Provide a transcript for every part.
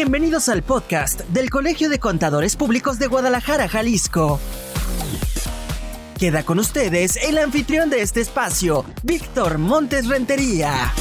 Bienvenidos al podcast del Colegio de Contadores Públicos de Guadalajara, Jalisco. Queda con ustedes el anfitrión de este espacio, Víctor Montes Rentería.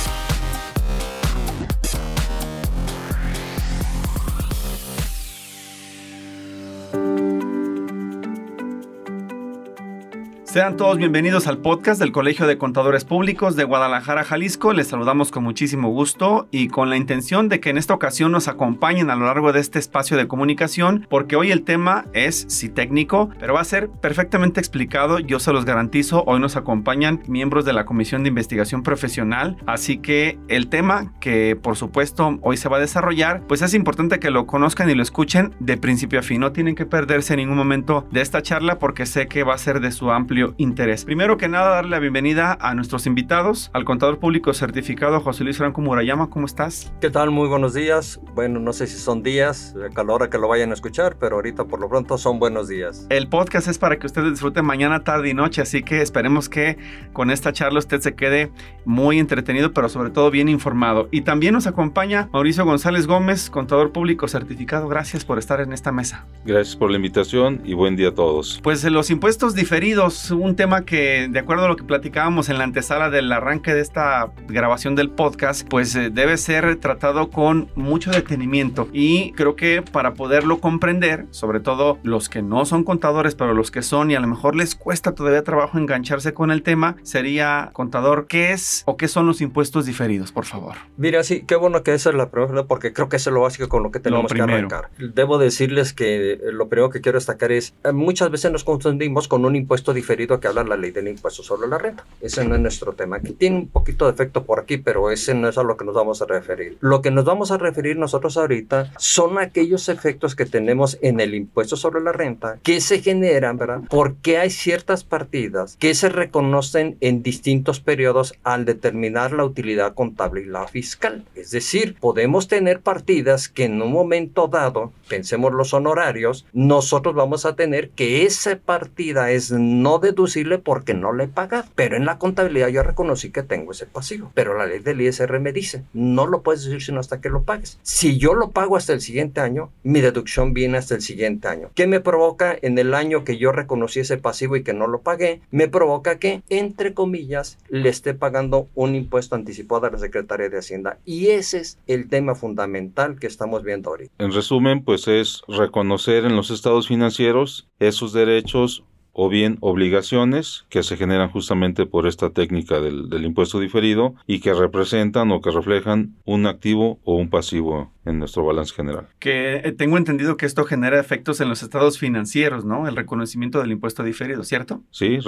Sean todos bienvenidos al podcast del Colegio de Contadores Públicos de Guadalajara, Jalisco. Les saludamos con muchísimo gusto y con la intención de que en esta ocasión nos acompañen a lo largo de este espacio de comunicación, porque hoy el tema es sí técnico, pero va a ser perfectamente explicado, yo se los garantizo. Hoy nos acompañan miembros de la Comisión de Investigación Profesional, así que el tema que por supuesto hoy se va a desarrollar, pues es importante que lo conozcan y lo escuchen de principio a fin. No tienen que perderse en ningún momento de esta charla porque sé que va a ser de su amplio interés. Primero que nada, darle la bienvenida a nuestros invitados, al contador público certificado José Luis Franco Murayama. ¿Cómo estás? ¿Qué tal? Muy buenos días. Bueno, no sé si son días, a la hora que lo vayan a escuchar, pero ahorita por lo pronto son buenos días. El podcast es para que ustedes disfruten mañana, tarde y noche, así que esperemos que con esta charla usted se quede muy entretenido, pero sobre todo bien informado. Y también nos acompaña Mauricio González Gómez, contador público certificado. Gracias por estar en esta mesa. Gracias por la invitación y buen día a todos. Pues los impuestos diferidos, un tema que, de acuerdo a lo que platicábamos en la antesala del arranque de esta grabación del podcast, pues eh, debe ser tratado con mucho detenimiento. Y creo que para poderlo comprender, sobre todo los que no son contadores, pero los que son y a lo mejor les cuesta todavía trabajo engancharse con el tema, sería, contador, ¿qué es o qué son los impuestos diferidos, por favor? Mira, sí, qué bueno que esa es la pregunta, porque creo que eso es lo básico con lo que tenemos que arrancar. Debo decirles que lo primero que quiero destacar es, eh, muchas veces nos confundimos con un impuesto diferido que habla la ley del impuesto sobre la renta. Ese no es nuestro tema. Aquí tiene un poquito de efecto por aquí, pero ese no es a lo que nos vamos a referir. Lo que nos vamos a referir nosotros ahorita son aquellos efectos que tenemos en el impuesto sobre la renta que se generan, ¿verdad? Porque hay ciertas partidas que se reconocen en distintos periodos al determinar la utilidad contable y la fiscal. Es decir, podemos tener partidas que en un momento dado, pensemos los honorarios, nosotros vamos a tener que esa partida es no deducible porque no le he pagado. Pero en la contabilidad yo reconocí que tengo ese pasivo. Pero la ley del ISR me dice, no lo puedes decir sino hasta que lo pagues. Si yo lo pago hasta el siguiente año, mi deducción viene hasta el siguiente año. ¿Qué me provoca en el año que yo reconocí ese pasivo y que no lo pagué? Me provoca que, entre comillas, le esté pagando un impuesto anticipado a la Secretaría de Hacienda. Y ese es el tema fundamental que estamos viendo ahorita. En resumen, pues es reconocer en los estados financieros esos derechos o bien obligaciones que se generan justamente por esta técnica del, del, impuesto diferido y que representan o que reflejan un activo o un pasivo en nuestro balance general. Que eh, tengo entendido que esto genera efectos en los estados financieros, ¿no? El reconocimiento del impuesto diferido, ¿cierto? Sí,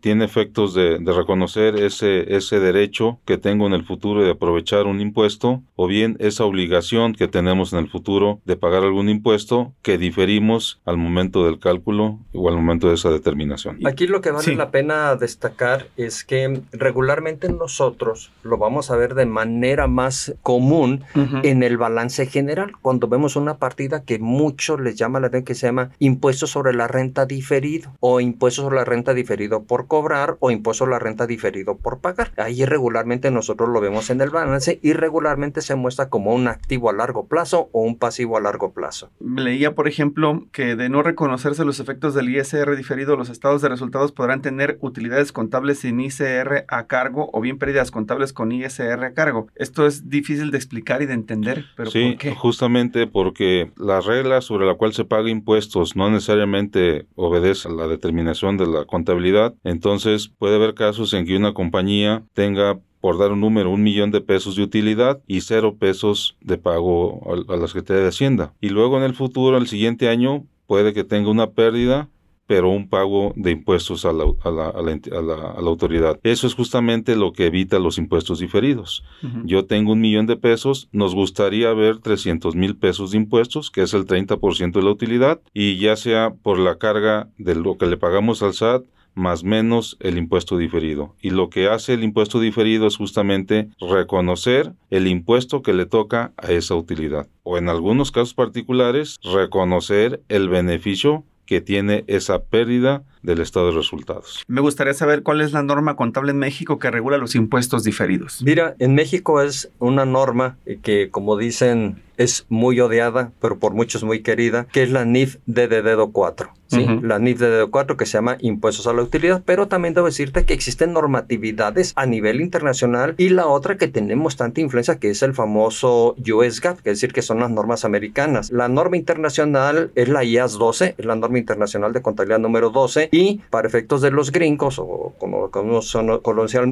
tiene efectos de, de, reconocer ese, ese derecho que tengo en el futuro de aprovechar un impuesto o bien esa obligación que tenemos en el futuro de pagar algún impuesto que diferimos al momento del cálculo o al momento de esa determinación. Aquí lo que vale sí. la pena destacar es que regularmente nosotros lo vamos a ver de manera más común uh -huh. en el balance general, cuando vemos una partida que mucho les llama la atención que se llama impuesto sobre la renta diferido o impuesto sobre la renta diferido por cobrar o impuesto sobre la renta diferido por pagar. Ahí regularmente nosotros lo vemos en el balance y regularmente se muestra como un activo a largo plazo o un pasivo a largo plazo. Leía, por ejemplo, que de no reconocerse los efectos del ISR diferido, los estados de resultados podrán tener utilidades contables sin ISR a cargo o bien pérdidas contables con ISR a cargo. Esto es difícil de explicar y de entender, pero sí, ¿por qué? justamente porque la regla sobre la cual se paga impuestos no necesariamente obedece a la determinación de la contabilidad, entonces puede haber casos en que una compañía tenga por dar un número, un millón de pesos de utilidad y cero pesos de pago a, la Secretaría de Hacienda. Y luego en el futuro, el siguiente año, puede que tenga una pérdida pero un pago de impuestos a la, a, la, a, la, a la, autoridad. Eso es justamente lo que evita los impuestos diferidos. Uh -huh. Yo tengo un millón de pesos, nos gustaría ver 300 mil pesos de impuestos, que es el 30% de la utilidad, y ya sea por la carga de lo que le pagamos al SAT, más menos el impuesto diferido. Y lo que hace el impuesto diferido es justamente reconocer el impuesto que le toca a esa utilidad. O en algunos casos particulares, reconocer el beneficio que tiene esa pérdida del estado de resultados. Me gustaría saber cuál es la norma contable en México que regula los impuestos diferidos. Mira, en México es una norma que, como dicen es muy odiada, pero por muchos muy querida, que es la NIF de dedo 4. ¿sí? La NIF de dedo 4 que se llama Impuestos a la Utilidad, pero también debo decirte que existen normatividades a nivel internacional y la otra que tenemos tanta influencia que es el famoso US GAAP, que es decir, que son las normas americanas. La norma internacional es la IAS 12, es la norma internacional de contabilidad número 12 y para efectos de los gringos o como, como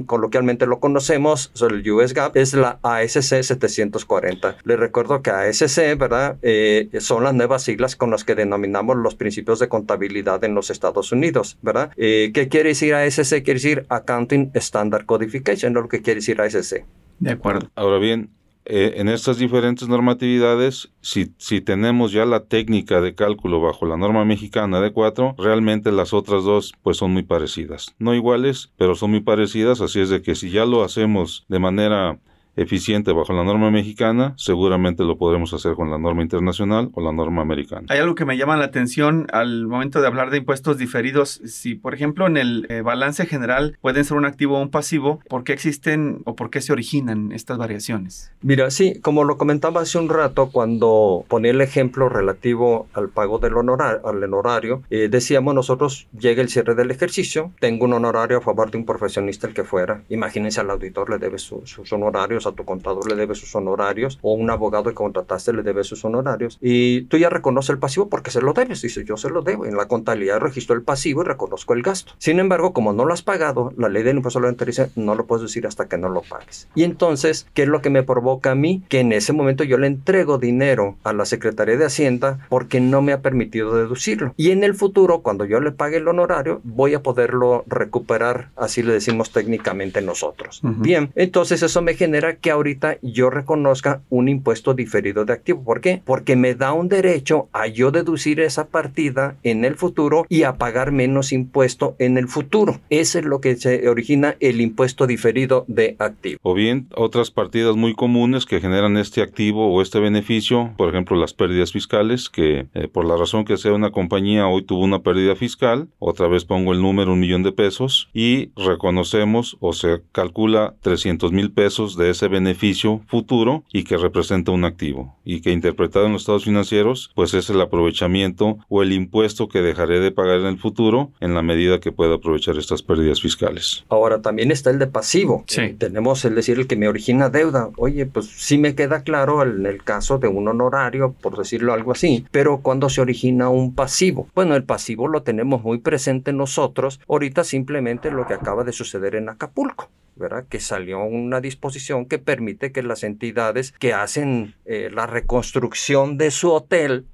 coloquialmente lo conocemos, el US GAAP es la ASC 740. Les recuerdo que ASC, ¿verdad? Eh, son las nuevas siglas con las que denominamos los principios de contabilidad en los Estados Unidos, ¿verdad? Eh, ¿Qué quiere decir ASC? Quiere decir Accounting Standard Codification, es lo que quiere decir ASC. De acuerdo. Ahora bien, eh, en estas diferentes normatividades, si, si tenemos ya la técnica de cálculo bajo la norma mexicana de 4, realmente las otras dos pues son muy parecidas. No iguales, pero son muy parecidas, así es de que si ya lo hacemos de manera eficiente bajo la norma mexicana, seguramente lo podremos hacer con la norma internacional o la norma americana. Hay algo que me llama la atención al momento de hablar de impuestos diferidos. Si, por ejemplo, en el eh, balance general pueden ser un activo o un pasivo, ¿por qué existen o por qué se originan estas variaciones? Mira, sí, como lo comentaba hace un rato cuando ponía el ejemplo relativo al pago del honorario, al honorario, eh, decíamos nosotros, llega el cierre del ejercicio, tengo un honorario a favor de un profesionista el que fuera. Imagínense al auditor le debe sus honorarios a tu contador le debe sus honorarios, o un abogado que contrataste le debe sus honorarios, y tú ya reconoces el pasivo porque se lo debes. Dice, yo se lo debo. En la contabilidad registro el pasivo y reconozco el gasto. Sin embargo, como no lo has pagado, la ley del impuesto a la renta dice, no lo puedes decir hasta que no lo pagues. Y entonces, ¿qué es lo que me provoca a mí? Que en ese momento yo le entrego dinero a la Secretaría de Hacienda porque no me ha permitido deducirlo. Y en el futuro, cuando yo le pague el honorario, voy a poderlo recuperar, así le decimos técnicamente nosotros. Bien, entonces eso me genera que ahorita yo reconozca un impuesto diferido de activo. ¿Por qué? Porque me da un derecho a yo deducir esa partida en el futuro y a pagar menos impuesto en el futuro. Eso es lo que se origina el impuesto diferido de activo. O bien otras partidas muy comunes que generan este activo o este beneficio, por ejemplo las pérdidas fiscales, que eh, por la razón que sea una compañía hoy tuvo una pérdida fiscal, otra vez pongo el número un millón de pesos y reconocemos o se calcula 300 mil pesos de ese beneficio futuro y que representa un activo y que interpretado en los estados financieros pues es el aprovechamiento o el impuesto que dejaré de pagar en el futuro en la medida que pueda aprovechar estas pérdidas fiscales. Ahora también está el de pasivo. Sí. tenemos el decir el que me origina deuda. Oye, pues sí me queda claro en el caso de un honorario, por decirlo algo así, pero cuando se origina un pasivo. Bueno, el pasivo lo tenemos muy presente nosotros. Ahorita simplemente lo que acaba de suceder en Acapulco. ¿Verdad? que salió una disposición que permite que las entidades que hacen eh, la reconstrucción de su hotel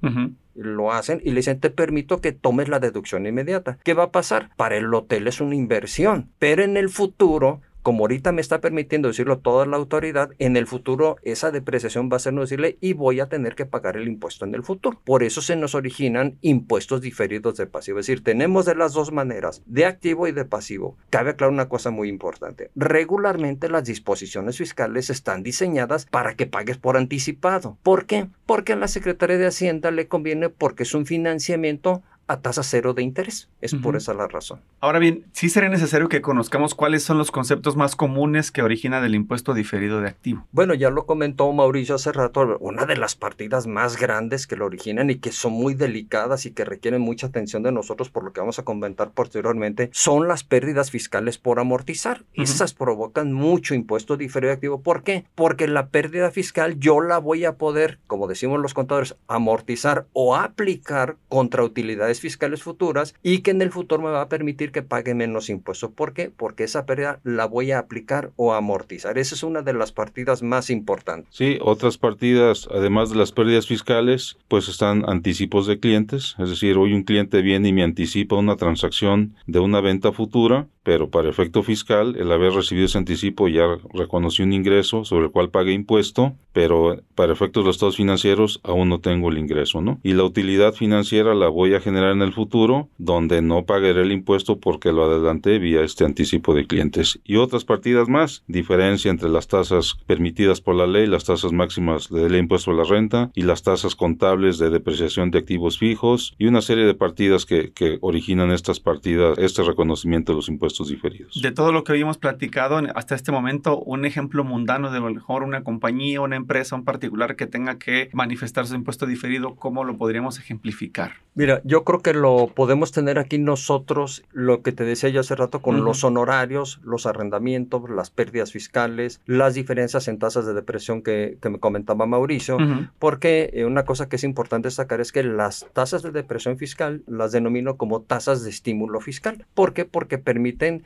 lo hacen y le dicen te permito que tomes la deducción inmediata. ¿Qué va a pasar? Para el hotel es una inversión, pero en el futuro como ahorita me está permitiendo decirlo toda la autoridad, en el futuro esa depreciación va a ser no decirle y voy a tener que pagar el impuesto en el futuro. Por eso se nos originan impuestos diferidos de pasivo. Es decir, tenemos de las dos maneras, de activo y de pasivo. Cabe aclarar una cosa muy importante. Regularmente las disposiciones fiscales están diseñadas para que pagues por anticipado. ¿Por qué? Porque a la Secretaría de Hacienda le conviene porque es un financiamiento a tasa cero de interés. Es por esa la razón. Ahora bien, sí sería necesario que conozcamos cuáles son los conceptos más comunes que originan el impuesto diferido de activo. Bueno, ya lo comentó Mauricio hace rato, una de las partidas más grandes que lo originan y que son muy delicadas y que requieren mucha atención de nosotros por lo que vamos a comentar posteriormente, son las pérdidas fiscales por amortizar. Esas provocan mucho impuesto diferido de activo. ¿Por qué? Porque la pérdida fiscal yo la voy a poder, como decimos los contadores, amortizar o aplicar contra utilidades fiscales futuras y que en el futuro me va a permitir que pague menos impuestos. ¿Por qué? Porque esa pérdida la voy a aplicar o amortizar. Esa es una de las partidas más importantes. Sí, otras partidas, además de las pérdidas fiscales, pues están anticipos de clientes. Es decir, hoy un cliente viene y me anticipa una transacción de una venta futura, pero para efecto fiscal, el haber recibido ese anticipo ya reconoció un ingreso sobre el cual pague impuesto, pero para efectos de los estados financieros aún no tengo el ingreso, ¿no? Y la utilidad financiera la voy a generar en el futuro, donde no pagaré el impuesto porque lo adelanté vía este anticipo de clientes. Y otras partidas más, diferencia entre las tasas permitidas por la ley, las tasas máximas del impuesto a la renta y las tasas contables de depreciación de activos fijos y una serie de partidas que, que originan estas partidas, este reconocimiento de los impuestos impuestos diferidos. De todo lo que hoy hemos platicado hasta este momento, un ejemplo mundano de lo mejor una compañía, una empresa en particular que tenga que manifestar su impuesto diferido, ¿cómo lo podríamos ejemplificar? Mira, yo creo que lo podemos tener aquí nosotros, lo que te decía yo hace rato, con los honorarios, los arrendamientos, las pérdidas fiscales, las diferencias en tasas de depresión que, me comentaba Mauricio, porque eh, una cosa que es importante destacar es que las tasas de depresión fiscal las denomino como tasas de estímulo fiscal. ¿Por qué? Porque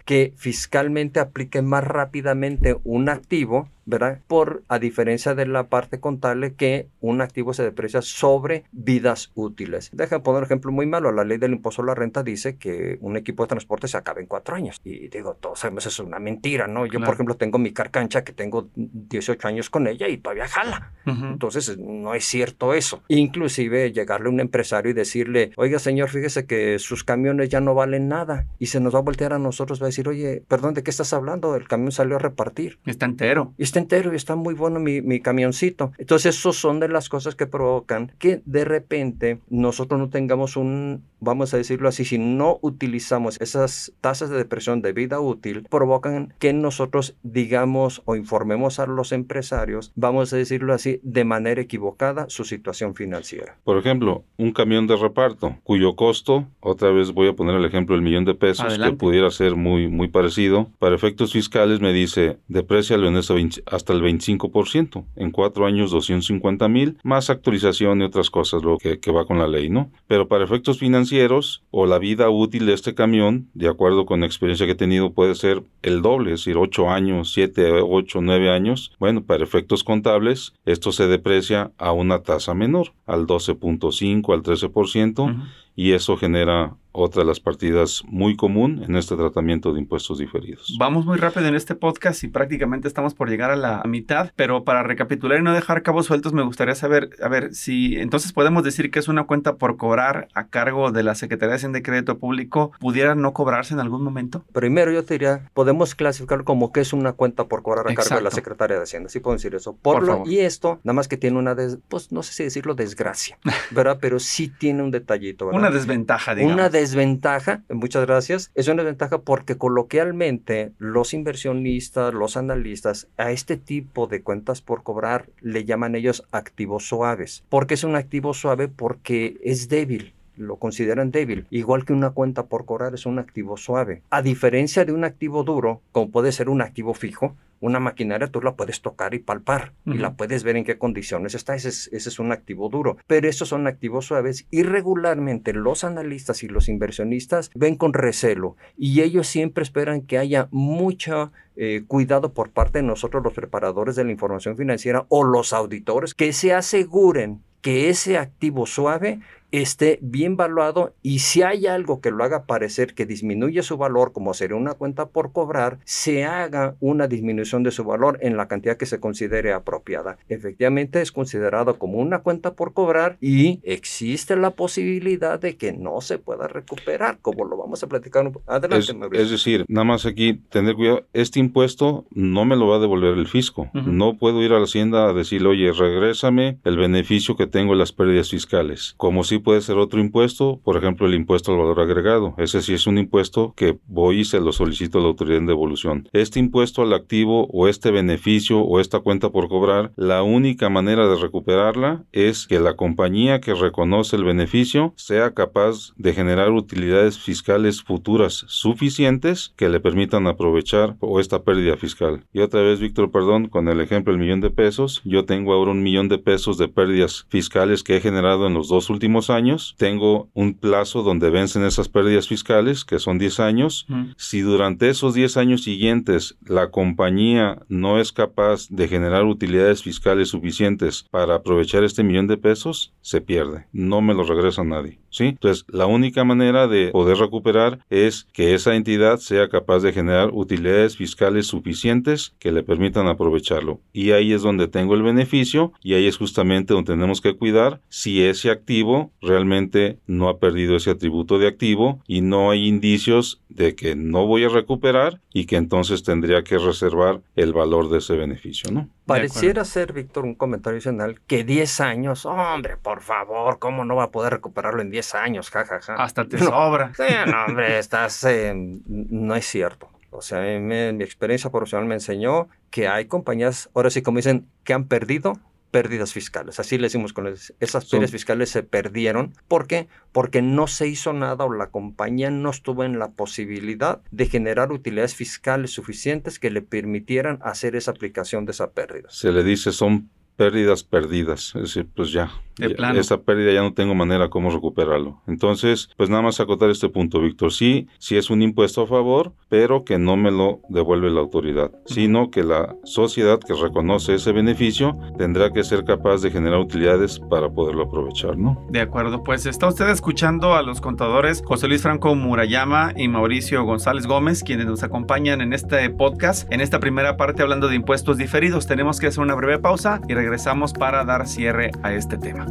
que fiscalmente aplique más rápidamente un activo ¿verdad? Por, a diferencia de la parte contable, que un activo se deprecia sobre vidas útiles. Déjame poner un ejemplo muy malo. La ley del impuesto a la renta dice que un equipo de transporte se acaba en cuatro años. Y digo, todos sabemos eso es una mentira, ¿no? Yo, por ejemplo, tengo mi carcancha que tengo 18 años con ella y todavía jala. Entonces, no es cierto eso. Inclusive, llegarle a un empresario y decirle, oiga, señor, fíjese que sus camiones ya no valen nada. Y se nos va a voltear a nosotros, va a decir, oye, perdón, ¿de qué estás hablando? El camión salió a repartir. Está entero está entero y está muy bueno mi, mi camioncito. Entonces, esos son de las cosas que provocan que de repente nosotros no tengamos un, vamos a decirlo así, si no utilizamos esas tasas de depresión de vida útil, provocan que nosotros digamos o informemos a los empresarios, vamos a decirlo así, de manera equivocada su situación financiera. Por ejemplo, un camión de reparto cuyo costo, otra vez voy a poner el ejemplo del millón de pesos, que pudiera ser muy, muy parecido, para efectos fiscales me dice, deprecia en ese hasta el 25%. En cuatro años 250 mil, más actualización y otras cosas, lo que, va con la ley, ¿no? Pero para efectos financieros o la vida útil de este camión, de acuerdo con la experiencia que he tenido, puede ser el doble, es decir, 8 años, 7, 8, 9 años. Bueno, para efectos contables, esto se deprecia a una tasa menor, al 12.5, al 13%, y eso genera otra de las partidas muy común en este tratamiento de impuestos diferidos. Vamos muy rápido en este podcast y prácticamente estamos por llegar a la mitad, pero para recapitular y no dejar cabos sueltos, me gustaría saber, a ver, si entonces podemos decir que es una cuenta por cobrar a cargo de la Secretaría de Hacienda de Crédito Público, ¿pudiera no cobrarse en algún momento? Primero yo te diría, podemos clasificarlo como que es una cuenta por cobrar a cargo de la Secretaría de Hacienda, sí puedo decir eso. Por, lo, Y esto, nada más que tiene una, pues no sé si decirlo desgracia, ¿verdad? Pero sí tiene un detallito, ¿verdad? Una desventaja, digamos. Una desventaja, muchas gracias, es una desventaja porque coloquialmente los inversionistas, los analistas, a este tipo de cuentas por cobrar le llaman ellos activos suaves. ¿Por qué es un activo suave? Porque es débil lo consideran débil, igual que una cuenta por cobrar es un activo suave. A diferencia de un activo duro, como puede ser un activo fijo, una maquinaria tú la puedes tocar y palpar y la puedes ver en qué condiciones está. Ese es, ese es, un activo duro. Pero esos son activos suaves y regularmente los analistas y los inversionistas ven con recelo y ellos siempre esperan que haya mucho eh, cuidado por parte de nosotros los preparadores de la información financiera o los auditores que se aseguren que ese activo suave esté bien valuado y si hay algo que lo haga parecer que disminuye su valor, como sería una cuenta por cobrar, se haga una disminución de su valor en la cantidad que se considere apropiada. Efectivamente es considerado como una cuenta por cobrar y existe la posibilidad de que no se pueda recuperar, como lo vamos a platicar adelante. Es, es decir, nada más aquí tener cuidado, este impuesto no me lo va a devolver el fisco. No puedo ir a la hacienda a decirle, oye, regrésame el beneficio que tengo en las pérdidas fiscales, como si puede ser otro impuesto, por ejemplo el impuesto al valor agregado. Ese sí es un impuesto que voy y se lo solicito a la autoridad de devolución. Este impuesto al activo o este beneficio o esta cuenta por cobrar, la única manera de recuperarla es que la compañía que reconoce el beneficio sea capaz de generar utilidades fiscales futuras suficientes que le permitan aprovechar o esta pérdida fiscal. Y otra vez, Víctor, perdón, con el ejemplo del millón de pesos, yo tengo ahora un millón de pesos de pérdidas fiscales que he generado en los dos últimos años, tengo un plazo donde vencen esas pérdidas fiscales, que son 10 años. Si durante esos 10 años siguientes la compañía no es capaz de generar utilidades fiscales suficientes para aprovechar este millón de pesos, se pierde. No me lo regresa nadie. ¿sí? Entonces, la única manera de poder recuperar es que esa entidad sea capaz de generar utilidades fiscales suficientes que le permitan aprovecharlo. Y ahí es donde tengo el beneficio y ahí es justamente donde tenemos que cuidar si ese activo realmente no ha perdido ese atributo de activo y no hay indicios de que no voy a recuperar y que entonces tendría que reservar el valor de ese beneficio, ¿no? Pareciera ser, Víctor, un comentario adicional que 10 años, hombre, por favor, ¿cómo no va a poder recuperarlo en 10 10 años, jajaja. Hasta te sobra. Sí, no, hombre, estás, eh, no es cierto. O sea, mi experiencia profesional me enseñó que hay compañías, ahora sí como dicen, que han perdido pérdidas fiscales. Así le decimos con esas pérdidas fiscales se perdieron. ¿Por qué? Porque no se hizo nada o la compañía no estuvo en la posibilidad de generar utilidades fiscales suficientes que le permitieran hacer esa aplicación de esa pérdida. Se le dice son pérdidas perdidas. Es decir, pues ya, esa pérdida ya no tengo manera cómo recuperarlo. Entonces, pues nada más acotar este punto, Víctor. Sí, sí es un impuesto a favor, pero que no me lo devuelve la autoridad, sino que la sociedad que reconoce ese beneficio tendrá que ser capaz de generar utilidades para poderlo aprovechar, ¿no? De acuerdo, pues está usted escuchando a los contadores José Luis Franco Murayama y Mauricio González Gómez, quienes nos acompañan en este podcast, en esta primera parte hablando de impuestos diferidos. Tenemos que hacer una breve pausa y regresamos para dar cierre a este tema.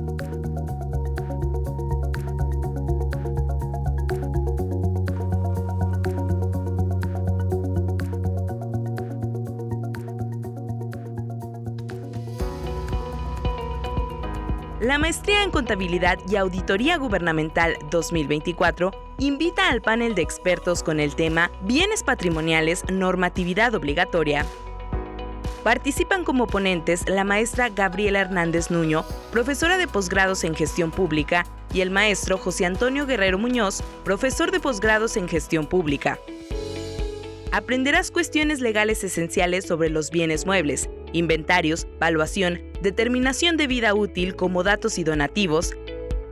La Maestría en Contabilidad y Auditoría Gubernamental 2024 invita al panel de expertos con el tema Bienes patrimoniales, normatividad obligatoria Participan como ponentes la maestra Gabriela Hernández Nuño, profesora de posgrados en gestión pública, y el maestro José Antonio Guerrero Muñoz, profesor de posgrados en gestión pública. Aprenderás cuestiones legales esenciales sobre los bienes muebles, inventarios, valuación, determinación de vida útil como datos y donativos,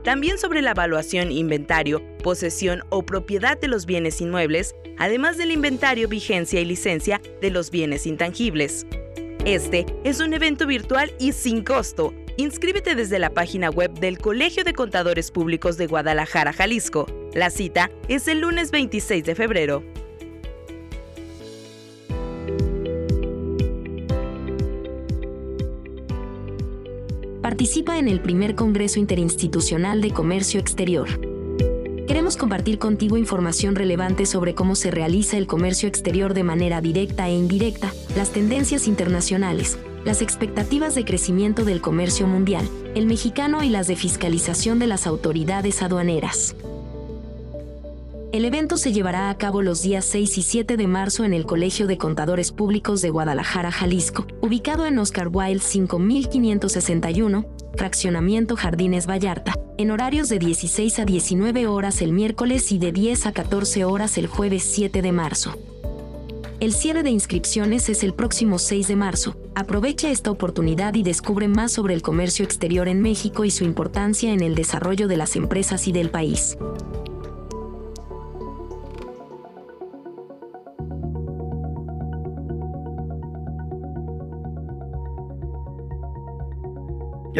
también sobre la evaluación, inventario, posesión o propiedad de los bienes inmuebles, además del inventario, vigencia y licencia de los bienes intangibles. Este es un evento virtual y sin costo. Inscríbete desde la página web del Colegio de Contadores Públicos de Guadalajara, Jalisco. La cita es el lunes 26 de febrero. Participa en el primer Congreso Interinstitucional de Comercio Exterior. Queremos compartir contigo información relevante sobre cómo se realiza el comercio exterior de manera directa e indirecta, las tendencias internacionales, las expectativas de crecimiento del comercio mundial, el mexicano y las de fiscalización de las autoridades aduaneras. El evento se llevará a cabo los días 6 y 7 de marzo en el Colegio de Contadores Públicos de Guadalajara, Jalisco, ubicado en Oscar Wilde 5561, Fraccionamiento Jardines Vallarta, en horarios de 16 a 19 horas el miércoles y de 10 a 14 horas el jueves 7 de marzo. El cierre de inscripciones es el próximo 6 de marzo. Aprovecha esta oportunidad y descubre más sobre el comercio exterior en México y su importancia en el desarrollo de las empresas y del país.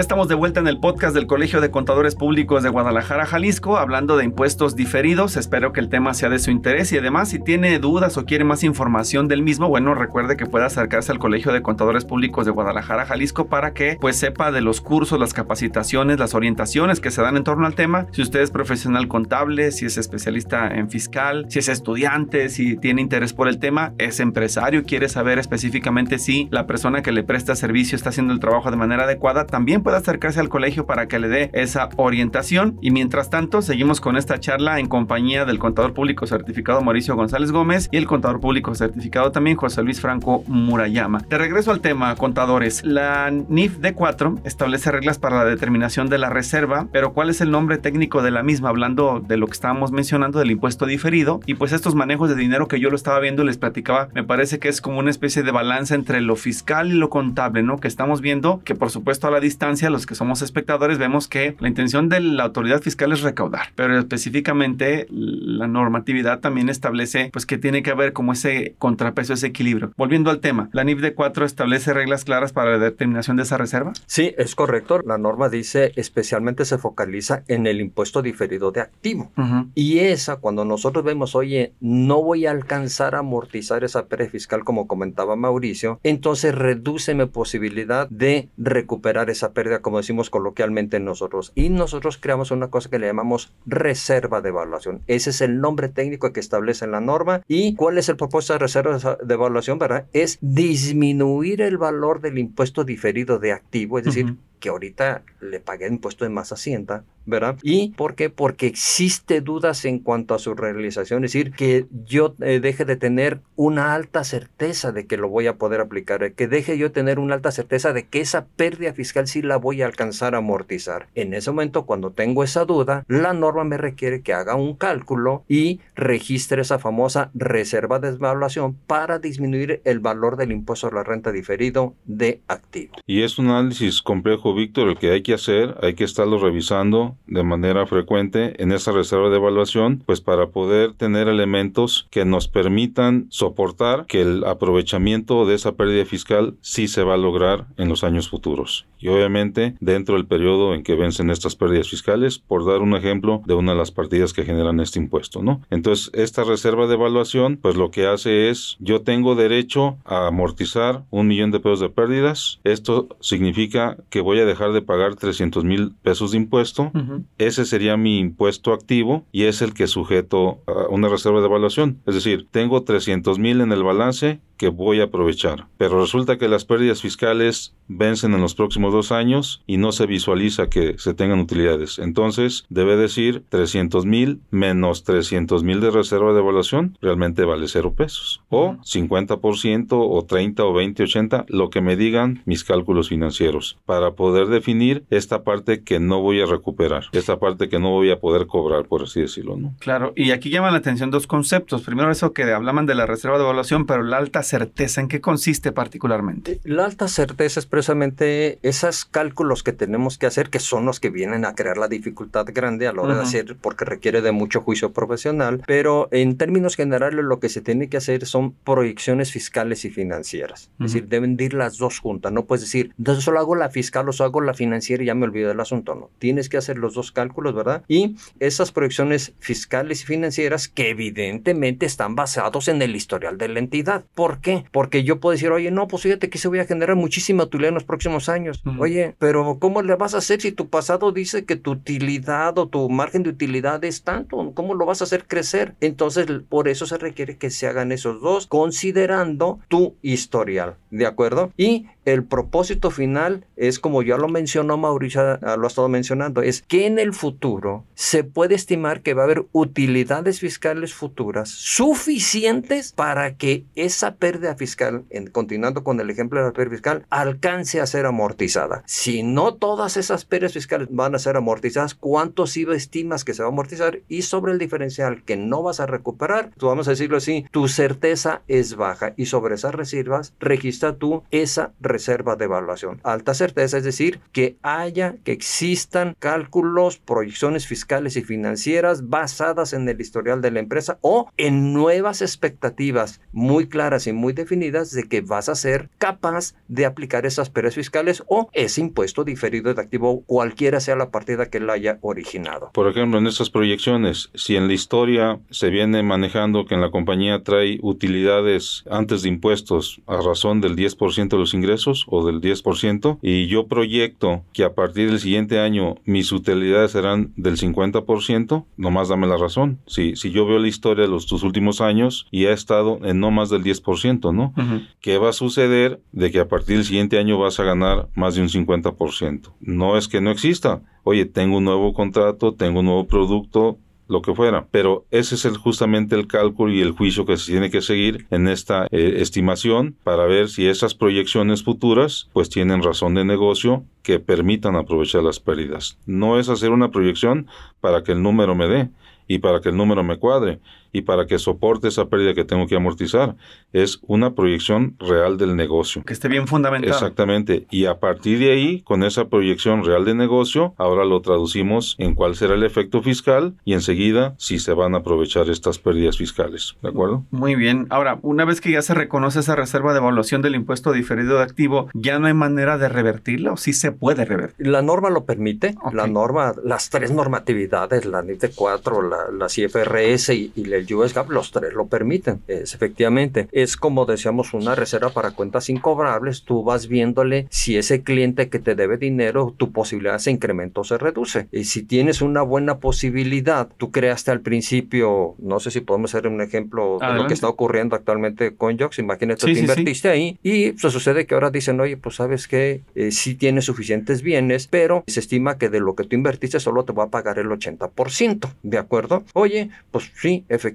Ya estamos de vuelta en el podcast del Colegio de Contadores Públicos de Guadalajara, Jalisco, hablando de impuestos diferidos. Espero que el tema sea de su interés y además si tiene dudas o quiere más información del mismo, bueno, recuerde que puede acercarse al Colegio de Contadores Públicos de Guadalajara, Jalisco para que pues sepa de los cursos, las capacitaciones, las orientaciones que se dan en torno al tema. Si usted es profesional contable, si es especialista en fiscal, si es estudiante, si tiene interés por el tema, es empresario, quiere saber específicamente si la persona que le presta servicio está haciendo el trabajo de manera adecuada, también puede acercarse al colegio para que le dé esa orientación. Y mientras tanto, seguimos con esta charla en compañía del contador público certificado Mauricio González Gómez y el contador público certificado también José Luis Franco Murayama. De regreso al tema, contadores. La NIF D4 establece reglas para la determinación de la reserva, pero ¿cuál es el nombre técnico de la misma? Hablando de lo que estábamos mencionando del impuesto diferido y pues estos manejos de dinero que yo lo estaba viendo les platicaba, me parece que es como una especie de balanza entre lo fiscal y lo contable, ¿no? Que estamos viendo que por supuesto a la distancia los que somos espectadores, vemos que la intención de la autoridad fiscal es recaudar, pero específicamente la normatividad también establece pues que tiene que haber como ese contrapeso, ese equilibrio. Volviendo al tema, ¿la NIF de 4 establece reglas claras para la determinación de esa reserva? Sí, es correcto. La norma dice especialmente se focaliza en el impuesto diferido de activo. Y esa, cuando nosotros vemos, oye, no voy a alcanzar a amortizar esa pérdida fiscal como comentaba Mauricio, entonces reduce mi posibilidad de recuperar esa pérdida como decimos coloquialmente nosotros. Y nosotros creamos una cosa que le llamamos reserva de evaluación. Ese es el nombre técnico que establece la norma. ¿Y cuál es el propósito de reserva de evaluación? ¿verdad? Es disminuir el valor del impuesto diferido de activo, es decir, que ahorita le pagué impuesto de más Hacienda, ¿verdad? ¿Y por qué? Porque existe dudas en cuanto a su realización, es decir, que yo eh, deje de tener una alta certeza de que lo voy a poder aplicar, que deje yo tener una alta certeza de que esa pérdida fiscal sí la voy a alcanzar a amortizar. En ese momento, cuando tengo esa duda, la norma me requiere que haga un cálculo y registre esa famosa reserva de evaluación para disminuir el valor del impuesto a la renta diferido de activo. Y es un análisis complejo, Víctor, el que hay que hacer, hay que estarlo revisando de manera frecuente en esa reserva de evaluación, pues para poder tener elementos que nos permitan soportar que el aprovechamiento de esa pérdida fiscal sí se va a lograr en los años futuros. Y obviamente dentro del periodo en que vencen estas pérdidas fiscales, por dar un ejemplo de una de las partidas que generan este impuesto, ¿no? Entonces, esta reserva de evaluación, pues lo que hace es, yo tengo derecho a amortizar un millón de pesos de pérdidas. Esto significa que voy a dejar de pagar 300 mil pesos de impuesto. Ese sería mi impuesto activo y es el que sujeto a una reserva de evaluación. Es decir, tengo 300 mil en el balance que voy a aprovechar. Pero resulta que las pérdidas fiscales vencen en los próximos dos años y no se visualiza que se tengan utilidades. Entonces, debe decir 300 mil menos 300 mil de reserva de evaluación, realmente vale cero pesos. O 50% o 30 o 20, 80, lo que me digan mis cálculos financieros, para poder definir esta parte que no voy a recuperar, esta parte que no voy a poder cobrar, por así decirlo. ¿no? Claro, y aquí llaman la atención dos conceptos. Primero eso que hablaban de la reserva de evaluación, pero la alta certeza, ¿en qué consiste particularmente? La alta certeza es precisamente esos cálculos que tenemos que hacer, que son los que vienen a crear la dificultad grande a la hora de hacer, porque requiere de mucho juicio profesional, pero en términos generales lo que se tiene que hacer son proyecciones fiscales y financieras. Es decir, deben ir las dos juntas. No puedes decir, entonces solo hago la fiscal o solo hago la financiera y ya me olvido del asunto. No, tienes que hacer los dos cálculos, ¿verdad? Y esas proyecciones fiscales y financieras que evidentemente están basados en el historial de la entidad. ¿Por qué? Porque yo puedo decir, oye, no, pues fíjate que se voy a generar muchísima utilidad en los próximos años. Oye, pero ¿cómo le vas a hacer si tu pasado dice que tu utilidad o tu margen de utilidad es tanto? ¿Cómo lo vas a hacer crecer? Entonces, por eso se requiere que se hagan esos dos, considerando tu historial, ¿de acuerdo? Y el propósito final es, como ya lo mencionó Mauricio, ah, lo ha estado mencionando, es que en el futuro se puede estimar que va a haber utilidades fiscales futuras suficientes para que esa pérdida fiscal, en, continuando con el ejemplo de la pérdida fiscal, alcance a ser amortizada. Si no todas esas pérdidas fiscales van a ser amortizadas, ¿cuántos IVA estimas que se va a amortizar? Y sobre el diferencial que no vas a recuperar, tú vamos a decirlo así, tu certeza es baja y sobre esas reservas registra tú esa reserva de evaluación. Alta certeza, es decir, que haya, que existan cálculos, proyecciones fiscales y financieras basadas en el historial de la empresa o en nuevas expectativas muy claras y muy definidas de que vas a ser capaz de aplicar esas pérdidas fiscales o ese impuesto diferido de activo, cualquiera sea la partida que la haya originado. Por ejemplo, en estas proyecciones, si en la historia se viene manejando que en la compañía trae utilidades antes de impuestos a razón del 10% de los ingresos, o del 10% y yo proyecto que a partir del siguiente año mis utilidades serán del 50%, nomás dame la razón. Si, si yo veo la historia de los tus últimos años y ha estado en no más del 10%, ¿no? ¿Qué va a suceder de que a partir del siguiente año vas a ganar más de un 50%? No es que no exista. Oye, tengo un nuevo contrato, tengo un nuevo producto, lo que fuera. Pero ese es el, justamente el cálculo y el juicio que se tiene que seguir en esta eh, estimación para ver si esas proyecciones futuras pues tienen razón de negocio que permitan aprovechar las pérdidas. No es hacer una proyección para que el número me dé y para que el número me cuadre, y para que soporte esa pérdida que tengo que amortizar. Es una proyección real del negocio. Que esté bien fundamentada. Exactamente. Y a partir de ahí, con esa proyección real de negocio, ahora lo traducimos en cuál será el efecto fiscal y enseguida si se van a aprovechar estas pérdidas fiscales. ¿De acuerdo? Muy bien. Ahora, una vez que ya se reconoce esa reserva de evaluación del impuesto diferido de activo, ¿ya no hay manera de revertirla o sí se puede revertir? La norma lo permite. La norma, las tres normatividades, la NIT 4, la, la CFRS y, y la el US GAAP, los tres lo permiten. Es, efectivamente, es como decíamos una reserva para cuentas incobrables, tú vas viéndole si ese cliente que te debe dinero, tu posibilidad de incremento se reduce. Y si tienes una buena posibilidad, tú creaste al principio, no sé si podemos hacer un ejemplo de lo que está ocurriendo actualmente con Jox, imagínate, que invertiste ahí y se sucede que ahora dicen, oye, pues sabes que eh, sí tienes suficientes bienes, pero se estima que de lo que tú invertiste solo te va a pagar el 80%, ¿de acuerdo? Oye, pues sí, efectivamente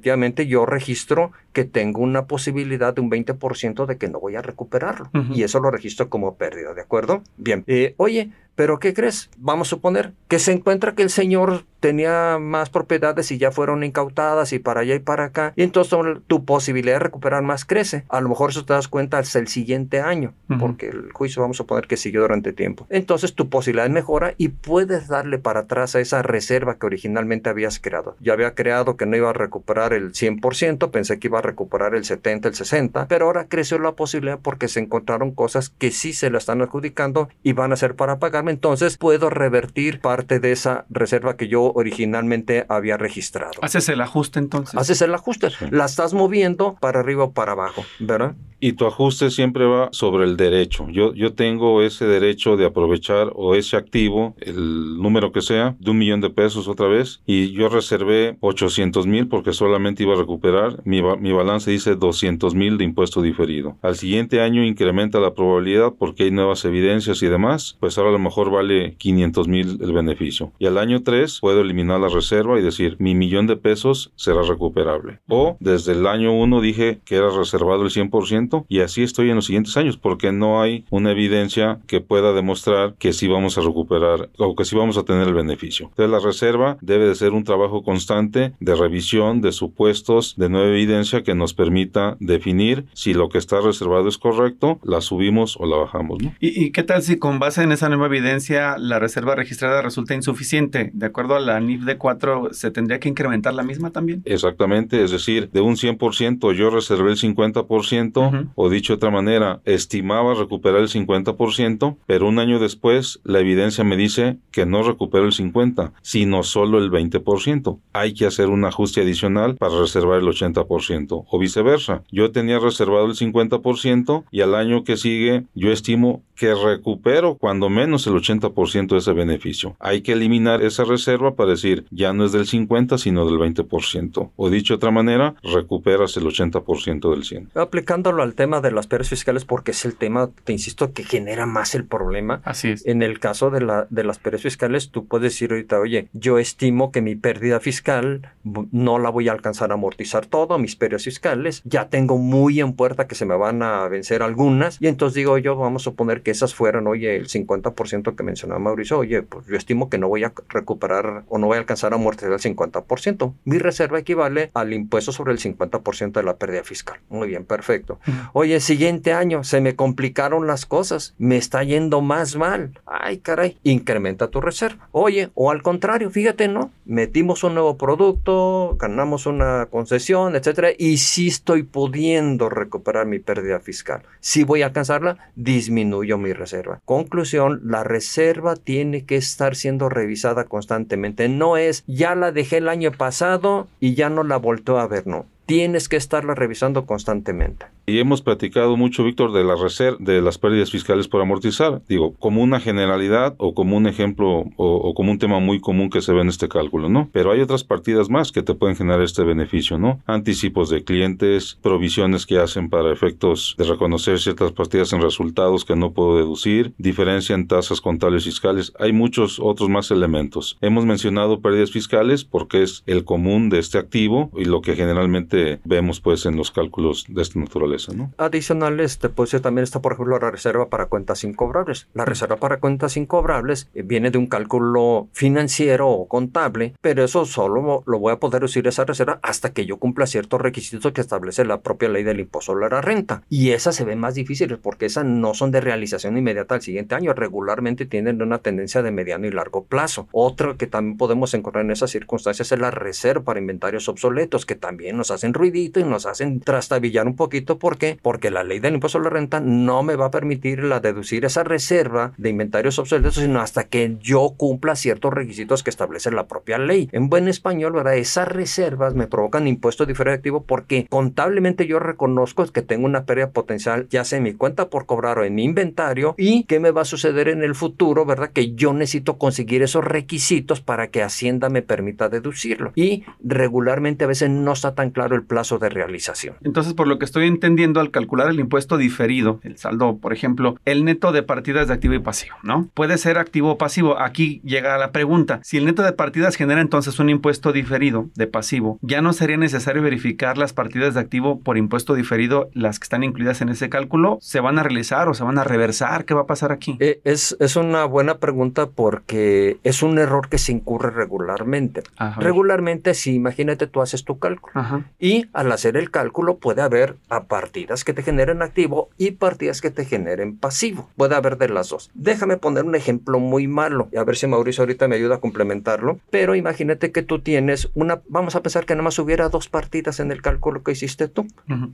yo registro que tengo una posibilidad de un 20% de que no voy a recuperarlo y eso lo registro como pérdida, ¿de acuerdo? Bien, eh, oye, pero ¿qué crees? Vamos a suponer que se encuentra que el señor tenía más propiedades y ya fueron incautadas y para allá y para acá. Y entonces tu posibilidad de recuperar más crece. A lo mejor eso te das cuenta hasta el siguiente año, porque el juicio vamos a suponer que siguió durante tiempo. Entonces tu posibilidad mejora y puedes darle para atrás a esa reserva que originalmente habías creado. Yo había creado que no iba a recuperar el 100%, pensé que iba a recuperar el 70, el 60, pero ahora creció la posibilidad porque se encontraron cosas que sí se la están adjudicando y van a ser para pagar entonces puedo revertir parte de esa reserva que yo originalmente había registrado. Haces el ajuste entonces. Haces el ajuste, la estás moviendo para arriba o para abajo, ¿verdad? Y tu ajuste siempre va sobre el derecho. Yo, yo tengo ese derecho de aprovechar o ese activo, el número que sea, de un millón de pesos otra vez, y yo reservé 800 mil porque solamente iba a recuperar, mi, mi balance dice 200 mil de impuesto diferido. Al siguiente año incrementa la probabilidad porque hay nuevas evidencias y demás, pues ahora a lo mejor vale 500 mil el beneficio. Y al año 3 puedo eliminar la reserva y decir mi millón de pesos será recuperable. O desde el año 1 dije que era reservado el 100% y así estoy en los siguientes años porque no hay una evidencia que pueda demostrar que sí vamos a recuperar o que sí vamos a tener el beneficio. Entonces la reserva debe de ser un trabajo constante de revisión de supuestos de nueva evidencia que nos permita definir si lo que está reservado es correcto, la subimos o la bajamos. ¿Y, ¿Y qué tal si con base en esa nueva evidencia la reserva registrada resulta insuficiente. De acuerdo a la NIF de 4, ¿se tendría que incrementar la misma también? Exactamente, es decir, de un 100% yo reservé el 50%, o dicho de otra manera, estimaba recuperar el 50%, pero un año después la evidencia me dice que no recupero el 50%, sino solo el 20%. Hay que hacer un ajuste adicional para reservar el 80%, o viceversa. Yo tenía reservado el 50% y al año que sigue yo estimo que recupero cuando menos el 80% de ese beneficio. Hay que eliminar esa reserva para decir ya no es del 50 sino del 20%. O dicho de otra manera, recuperas el 80% del 100. Aplicándolo al tema de las pérdidas fiscales porque es el tema, te insisto, que genera más el problema. Así es. En el caso de, la, de las pérdidas fiscales, tú puedes decir ahorita, oye, yo estimo que mi pérdida fiscal no la voy a alcanzar a amortizar todo, mis pérdidas fiscales, ya tengo muy en puerta que se me van a vencer algunas y entonces digo yo, vamos a suponer que esas fueran, oye, el 50% que mencionaba Mauricio, oye, pues yo estimo que no voy a recuperar o no voy a alcanzar a amortizar el 50%. Mi reserva equivale al impuesto sobre el 50% de la pérdida fiscal. Muy bien, perfecto. Oye, siguiente año se me complicaron las cosas, me está yendo más mal. Ay, caray, incrementa tu reserva. Oye, o al contrario, fíjate, ¿no? Metimos un nuevo producto, ganamos una concesión, etcétera, y si estoy pudiendo recuperar mi pérdida fiscal. Si voy a alcanzarla, disminuyo mi reserva. Conclusión, la reserva tiene que estar siendo revisada constantemente. No es, ya la dejé el año pasado y ya no la volteo a ver, no tienes que estarla revisando constantemente. Y hemos platicado mucho, Víctor, de la de las pérdidas fiscales por amortizar. Digo, como una generalidad o como un ejemplo o, como un tema muy común que se ve en este cálculo, ¿no? Pero hay otras partidas más que te pueden generar este beneficio, ¿no? Anticipos de clientes, provisiones que hacen para efectos de reconocer ciertas partidas en resultados que no puedo deducir, diferencia en tasas contables fiscales. Hay muchos otros más elementos. Hemos mencionado pérdidas fiscales porque es el común de este activo y lo que generalmente vemos pues en los cálculos de esta naturaleza. ¿No? Adicional, este, pues también está por ejemplo la reserva para cuentas incobrables. La reserva para cuentas incobrables eh, viene de un cálculo financiero o contable, pero eso solo lo voy a poder usar esa reserva hasta que yo cumpla ciertos requisitos que establece la propia ley del impuesto sobre la renta. Y esas se ven más difíciles porque esas no son de realización inmediata al siguiente año, regularmente tienen una tendencia de mediano y largo plazo. Otro que también podemos encontrar en esas circunstancias es la reserva para inventarios obsoletos, que también nos hace hacen ruidito y nos hacen trastabillar un poquito. ¿Por qué? Porque la ley del impuesto a la renta no me va a permitir la deducir esa reserva de inventarios obsoletos, sino hasta que yo cumpla ciertos requisitos que establece la propia ley. En buen español, ¿verdad? Esas reservas me provocan impuesto diferido activo porque contablemente yo reconozco que tengo una pérdida potencial, ya sea en mi cuenta por cobrar o en mi inventario, y qué me va a suceder en el futuro, ¿verdad? Que yo necesito conseguir esos requisitos para que Hacienda me permita deducirlo. Y regularmente a veces no está tan claro el plazo de realización. Entonces, por lo que estoy entendiendo, al calcular el impuesto diferido, el saldo, por ejemplo, el neto de partidas de activo y pasivo, ¿no? Puede ser activo o pasivo. Aquí llega la pregunta. Si el neto de partidas genera entonces un impuesto diferido de pasivo, ¿ya no sería necesario verificar las partidas de activo por impuesto diferido, las que están incluidas en ese cálculo? ¿Se van a realizar o se van a reversar? ¿Qué va a pasar aquí? Eh, es, es una buena pregunta porque es un error que se incurre regularmente. regularmente, si imagínate, tú haces tu cálculo y al hacer el cálculo puede haber a partidas que te generen activo y partidas que te generen pasivo. Puede haber de las dos. Déjame poner un ejemplo muy malo y a ver si Mauricio ahorita me ayuda a complementarlo. Pero imagínate que tú tienes una, vamos a pensar que nada más hubiera dos partidas en el cálculo que hiciste tú.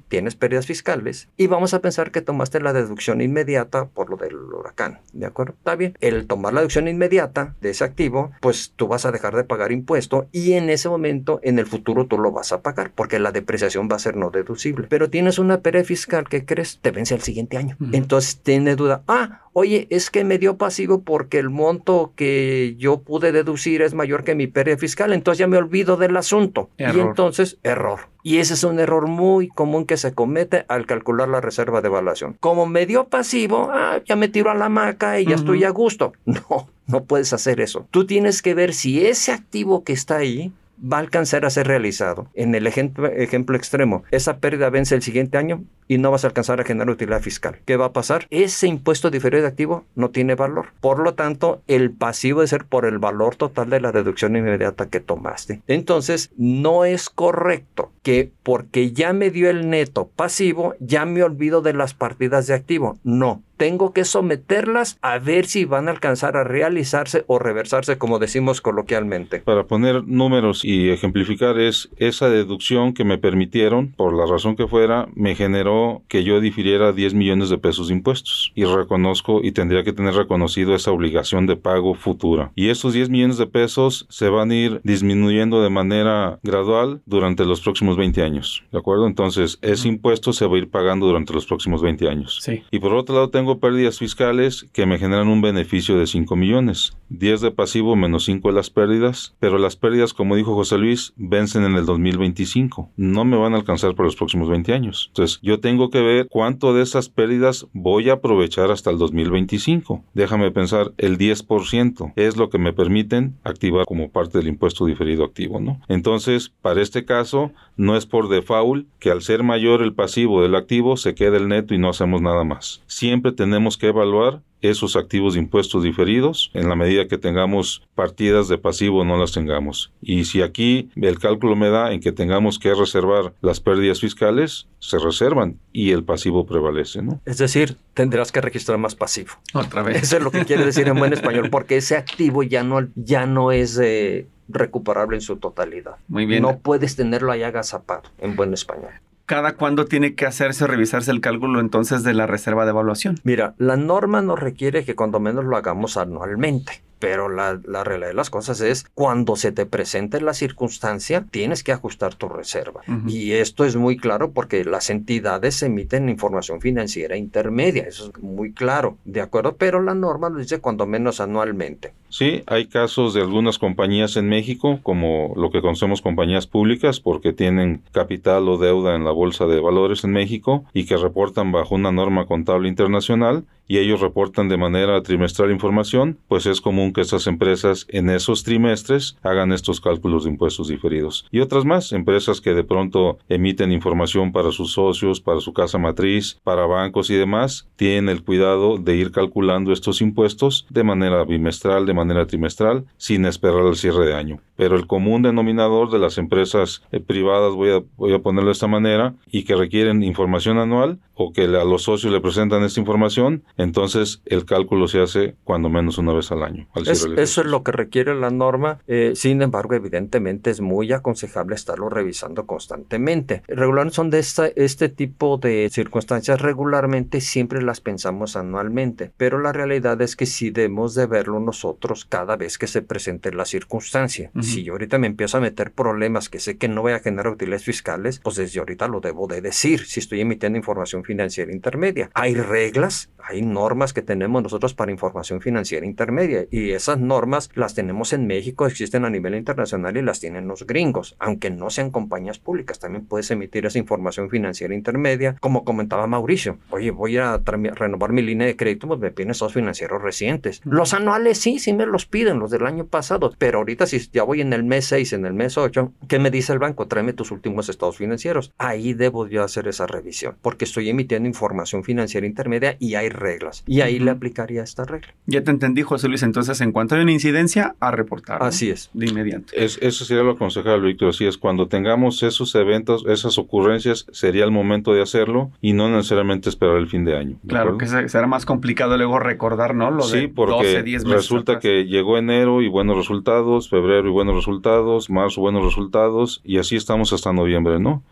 Tienes pérdidas fiscales y vamos a pensar que tomaste la deducción inmediata por lo del huracán. ¿De acuerdo? Está bien. El tomar la deducción inmediata de ese activo, pues tú vas a dejar de pagar impuesto y en ese momento, en el futuro, tú lo vas a pagar porque la depreciación va a ser no deducible. Pero tienes una pérdida fiscal que crees te vence al siguiente año. Entonces tiene duda. Ah, oye, es que me dio pasivo porque el monto que yo pude deducir es mayor que mi pérdida fiscal, entonces ya me olvido del asunto. Y entonces, error. Y ese es un error muy común que se comete al calcular la reserva de evaluación. Como me dio pasivo, ah, ya me tiro a la maca y ya estoy a gusto. No, no puedes hacer eso. Tú tienes que ver si ese activo que está ahí va a alcanzar a ser realizado. En el ejemplo, ejemplo extremo, esa pérdida vence el siguiente año y no vas a alcanzar a generar utilidad fiscal. ¿Qué va a pasar? Ese impuesto diferido de activo no tiene valor. Por lo tanto, el pasivo debe ser por el valor total de la deducción inmediata que tomaste. Entonces, no es correcto que porque ya me dio el neto pasivo, ya me olvido de las partidas de activo. No, tengo que someterlas a ver si van a alcanzar a realizarse o reversarse, como decimos coloquialmente. Para poner números y ejemplificar es esa deducción que me permitieron, por la razón que fuera, me generó que yo difiriera 10 millones de pesos de impuestos y reconozco y tendría que tener reconocido esa obligación de pago futura. Y esos 10 millones de pesos se van a ir disminuyendo de manera gradual durante los próximos 20 años. ¿De acuerdo? Entonces, ese impuesto se va a ir pagando durante los próximos 20 años. Sí. Y por otro lado, tengo pérdidas fiscales que me generan un beneficio de 5 millones. 10 de pasivo menos 5 de las pérdidas, pero las pérdidas, como dijo José Luis, vencen en el 2025. No me van a alcanzar por los próximos 20 años. Entonces, yo tengo que ver cuánto de esas pérdidas voy a aprovechar hasta el 2025. Déjame pensar, el 10% es lo que me permiten activar como parte del impuesto diferido activo, ¿no? Entonces, para este caso, no es por default que al ser mayor el pasivo del activo se quede el neto y no hacemos nada más. Siempre tenemos que evaluar esos activos de impuestos diferidos en la medida que tengamos partidas de pasivo no las tengamos. Y si aquí el cálculo me da en que tengamos que reservar las pérdidas fiscales, se reservan y el pasivo prevalece, ¿no? Es decir, tendrás que registrar más pasivo. Otra vez. Eso es lo que quiere decir en buen español, porque ese activo ya no, ya no es... Eh, recuperable en su totalidad. Muy bien. No puedes tenerlo ahí agazapado, en buen español cada cuándo tiene que hacerse o revisarse el cálculo entonces de la reserva de evaluación? Mira, la norma nos requiere que cuando menos lo hagamos anualmente. Pero la, la, realidad de las cosas es cuando se te presente la circunstancia, tienes que ajustar tu reserva. Y esto es muy claro porque las entidades emiten información financiera intermedia. Eso es muy claro, ¿de acuerdo? Pero la norma lo dice cuando menos anualmente. Sí, hay casos de algunas compañías en México, como lo que conocemos compañías públicas, porque tienen capital o deuda en la bolsa de valores en México y que reportan bajo una norma contable internacional y ellos reportan de manera trimestral información, pues es común que estas empresas en esos trimestres hagan estos cálculos de impuestos diferidos. Y otras más, empresas que de pronto emiten información para sus socios, para su casa matriz, para bancos y demás, tienen el cuidado de ir calculando estos impuestos de manera bimestral, de manera trimestral, sin esperar el cierre de año. Pero el común denominador de las empresas eh, privadas, voy a, voy a ponerlo de esta manera, y que requieren información anual o que a los socios le presentan esta información, Entonces, el cálculo se hace cuando menos una vez al año. eso es lo que requiere la norma. Eh, sin embargo, evidentemente es muy aconsejable estarlo revisando constantemente. Regularmente son de esta, este tipo de circunstancias, regularmente siempre las pensamos anualmente, pero la realidad es que sí debemos de verlo nosotros cada vez que se presente la circunstancia. Si yo ahorita me empiezo a meter problemas que sé que no voy a generar utilidades fiscales, pues desde ahorita lo debo de decir si estoy emitiendo información financiera intermedia. Hay reglas, hay normas que tenemos nosotros para información financiera intermedia y esas normas las tenemos en México, existen a nivel internacional y las tienen los gringos, aunque no sean compañías públicas, también puedes emitir esa información financiera intermedia, como comentaba Mauricio. Oye, voy a renovar mi línea de crédito, pues me piden esos financieros recientes. Los anuales sí, sí me los piden, los del año pasado, pero ahorita si ya voy en el mes 6, en el mes 8, ¿qué me dice el banco? Tráeme tus últimos estados financieros. Ahí debo yo hacer esa revisión, porque estoy emitiendo información financiera intermedia y hay reglas. Y ahí le aplicaría esta regla. Ya te entendí, José Luis. Entonces, en cuanto hay una incidencia, a reportar. Así es. De inmediato. Es, eso sería lo aconsejable, Víctor. Así es, cuando tengamos esos eventos, esas ocurrencias, sería el momento de hacerlo y no necesariamente esperar el fin de año. claro, que será más complicado luego recordar, ¿no? Lo sí, porque 10 meses resulta que llegó enero y buenos resultados, febrero y buenos resultados, marzo buenos resultados, y así estamos hasta noviembre, ¿no?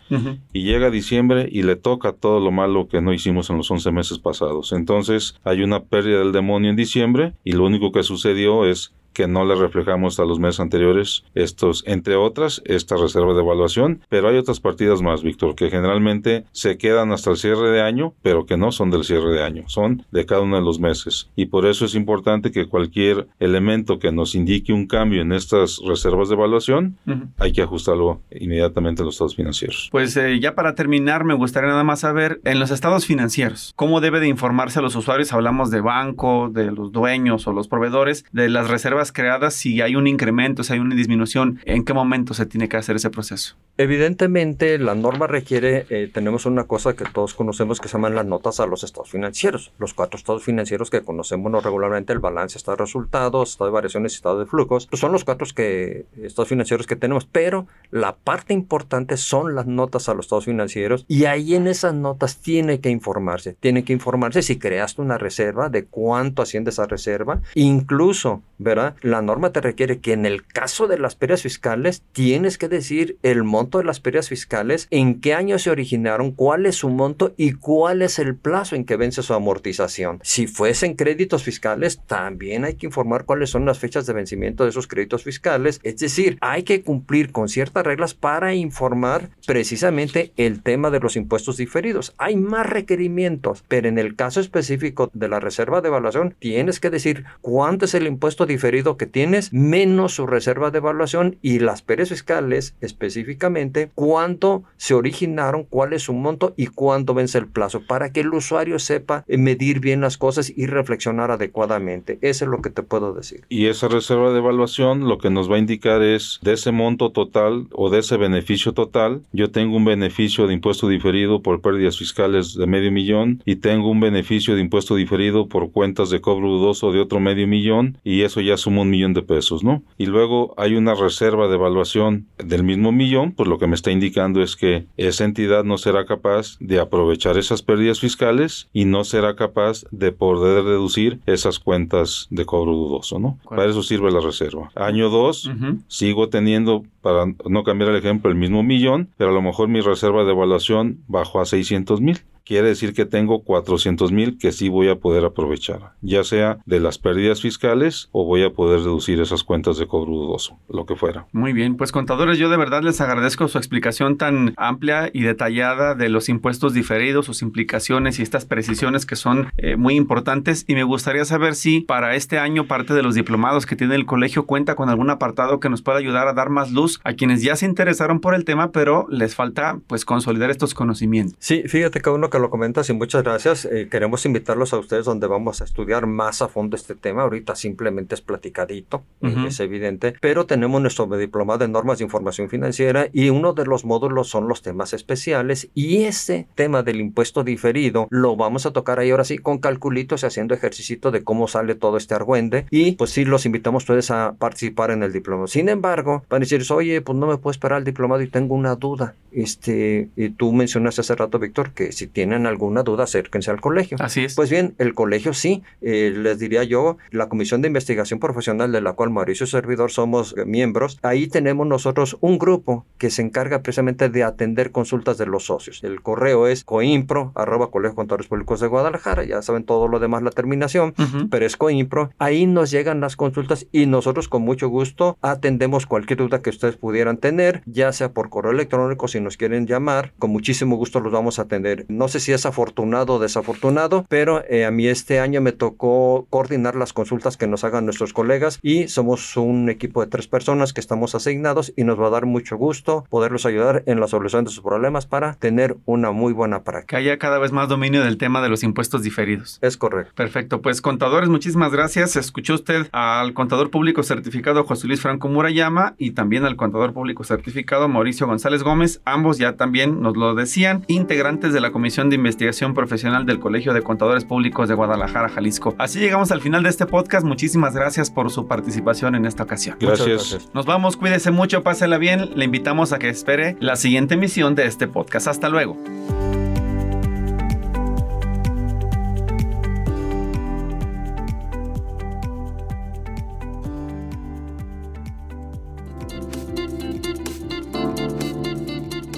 Y llega diciembre y le toca todo lo malo que no hicimos en los 11 meses pasados. Entonces hay una pérdida del demonio en diciembre y lo único que sucedió es que no le reflejamos a los meses anteriores estos, entre otras, esta reserva de evaluación, pero hay otras partidas más, Víctor, que generalmente se quedan hasta el cierre de año, pero que no son del cierre de año, son de cada uno de los meses. Y por eso es importante que cualquier elemento que nos indique un cambio en estas reservas de evaluación, hay que ajustarlo inmediatamente a los estados financieros. Pues eh, ya para terminar, me gustaría nada más saber, en los estados financieros, ¿cómo debe de informarse a los usuarios? Hablamos de banco, de los dueños o los proveedores, de las reservas creadas, si hay un incremento, si hay una disminución, ¿en qué momento se tiene que hacer ese proceso? Evidentemente, la norma requiere, eh, tenemos una cosa que todos conocemos que se llaman las notas a los estados financieros. Los cuatro estados financieros que conocemos no regularmente, el balance, estado de resultados, estado de variaciones estado de flujos, pues son los cuatro que, estados financieros que tenemos, pero la parte importante son las notas a los estados financieros y ahí en esas notas tiene que informarse, tiene que informarse si creaste una reserva, de cuánto asciende esa reserva, incluso, ¿verdad? la norma te requiere que en el caso de las pérdidas fiscales tienes que decir el monto de las pérdidas fiscales, en qué año se originaron, cuál es su monto y cuál es el plazo en que vence su amortización. Si fuesen créditos fiscales, también hay que informar cuáles son las fechas de vencimiento de esos créditos fiscales. Es decir, hay que cumplir con ciertas reglas para informar precisamente el tema de los impuestos diferidos. Hay más requerimientos, pero en el caso específico de la reserva de evaluación, tienes que decir cuánto es el impuesto diferido que tienes, menos su reserva de evaluación y las pérdidas fiscales específicamente, cuánto se originaron, cuál es su monto y cuánto vence el plazo, para que el usuario sepa medir bien las cosas y reflexionar adecuadamente. Eso es lo que te puedo decir. Y esa reserva de evaluación lo que nos va a indicar es de ese monto total o de ese beneficio total, yo tengo un beneficio de impuesto diferido por pérdidas fiscales de medio millón y tengo un beneficio de impuesto diferido por cuentas de cobro dudoso de otro medio millón y eso ya suma un millón de pesos, ¿no? Y luego hay una reserva de evaluación del mismo millón, pues lo que me está indicando es que esa entidad no será capaz de aprovechar esas pérdidas fiscales y no será capaz de poder deducir esas cuentas de cobro dudoso, ¿no? Para eso sirve la reserva. Año 2, sigo teniendo, para no cambiar el ejemplo, el mismo millón, pero a lo mejor mi reserva de evaluación bajó a 600 mil quiere decir que tengo 400 mil que sí voy a poder aprovechar, ya sea de las pérdidas fiscales o voy a poder reducir esas cuentas de cobro dudoso, lo que fuera. Muy bien, pues contadores, yo de verdad les agradezco su explicación tan amplia y detallada de los impuestos diferidos, sus implicaciones y estas precisiones que son eh, muy importantes y me gustaría saber si para este año parte de los diplomados que tiene el colegio cuenta con algún apartado que nos pueda ayudar a dar más luz a quienes ya se interesaron por el tema, pero les falta pues consolidar estos conocimientos. Sí, fíjate que uno que lo comentas y muchas gracias. Eh, queremos invitarlos a ustedes donde vamos a estudiar más a fondo este tema. Ahorita simplemente es platicadito, es evidente, pero tenemos nuestro diplomado de normas de información financiera y uno de los módulos son los temas especiales y ese tema del impuesto diferido lo vamos a tocar ahí ahora sí con calculitos y haciendo ejercicio de cómo sale todo este argüende y pues sí los invitamos ustedes a participar en el diplomado. Sin embargo, van a decir, oye, pues no me puedo esperar el diplomado y tengo una duda. Este, y tú mencionaste hace rato, Víctor, que si tienes tienen alguna duda, acérquense al colegio. Así es. Pues bien, el colegio sí, eh, les diría yo, la Comisión de Investigación Profesional de la cual Mauricio Servidor somos eh, miembros, ahí tenemos nosotros un grupo que se encarga precisamente de atender consultas de los socios. El correo es coimpro, arroba Colegio Contadores Públicos de Guadalajara, ya saben todo lo demás la terminación, pero es coimpro. Ahí nos llegan las consultas y nosotros con mucho gusto atendemos cualquier duda que ustedes pudieran tener, ya sea por correo electrónico, si nos quieren llamar, con muchísimo gusto los vamos a atender. No sé si es afortunado o desafortunado, pero eh, a mí este año me tocó coordinar las consultas que nos hagan nuestros colegas y somos un equipo de tres personas que estamos asignados y nos va a dar mucho gusto poderlos ayudar en la solución de sus problemas para tener una muy buena práctica. Que haya cada vez más dominio del tema de los impuestos diferidos. Es correcto. Perfecto. Pues contadores, muchísimas gracias. Escuchó usted al contador público certificado José Luis Franco Murayama y también al contador público certificado Mauricio González Gómez. Ambos ya también nos lo decían, integrantes de la Comisión de Investigación Profesional del Colegio de Contadores Públicos de Guadalajara, Jalisco. Así llegamos al final de este podcast. Muchísimas gracias por su participación en esta ocasión. Gracias. Nos vamos, cuídese mucho, pásela bien. Le invitamos a que espere la siguiente emisión de este podcast. Hasta luego.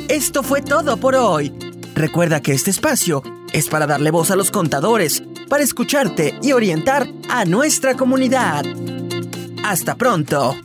Esto fue todo por hoy. Recuerda que este espacio es para darle voz a los contadores, para escucharte y orientar a nuestra comunidad. Hasta pronto.